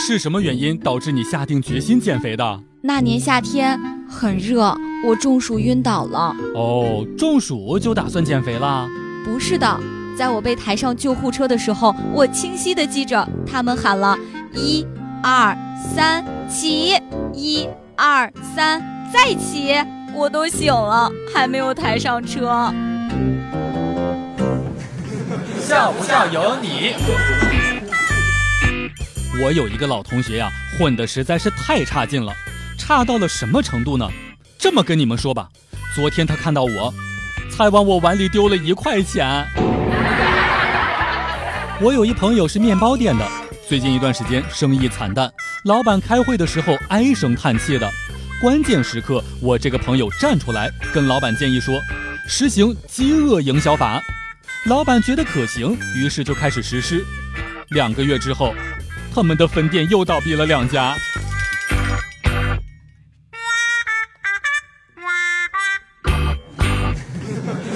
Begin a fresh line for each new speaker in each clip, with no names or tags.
是什么原因导致你下定决心减肥的？
那年夏天很热，我中暑晕倒了。
哦，中暑就打算减肥啦？
不是的，在我被抬上救护车的时候，我清晰的记着他们喊了“一、二、三，起！一、二、三，再起！”我都醒了，还没有抬上车。
笑不笑由你。
我有一个老同学呀，混的实在是太差劲了，差到了什么程度呢？这么跟你们说吧，昨天他看到我，才往我碗里丢了一块钱。我有一朋友是面包店的，最近一段时间生意惨淡，老板开会的时候唉声叹气的。关键时刻，我这个朋友站出来跟老板建议说，实行饥饿营销法。老板觉得可行，于是就开始实施。两个月之后，他们的分店又倒闭了两家。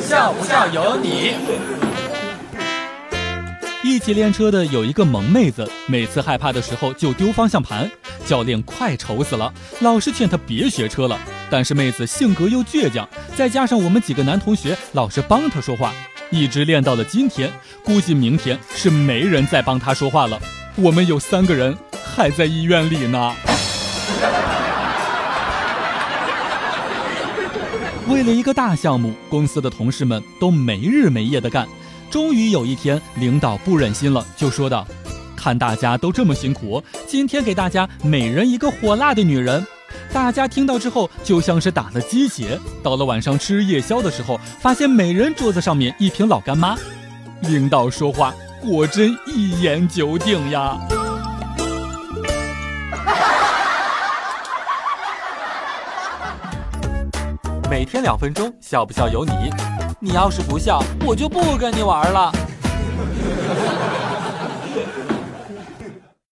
笑不笑由你。
一起练车的有一个萌妹子，每次害怕的时候就丢方向盘，教练快愁死了，老是劝她别学车了。但是妹子性格又倔强，再加上我们几个男同学老是帮她说话。一直练到了今天，估计明天是没人再帮她说话了。我们有三个人还在医院里呢。为了一个大项目，公司的同事们都没日没夜的干。终于有一天，领导不忍心了，就说道：“看大家都这么辛苦，今天给大家每人一个火辣的女人。”大家听到之后就像是打了鸡血。到了晚上吃夜宵的时候，发现每人桌子上面一瓶老干妈。领导说话果真一言九鼎呀！
每天两分钟，笑不笑由你。你要是不笑，我就不跟你玩了。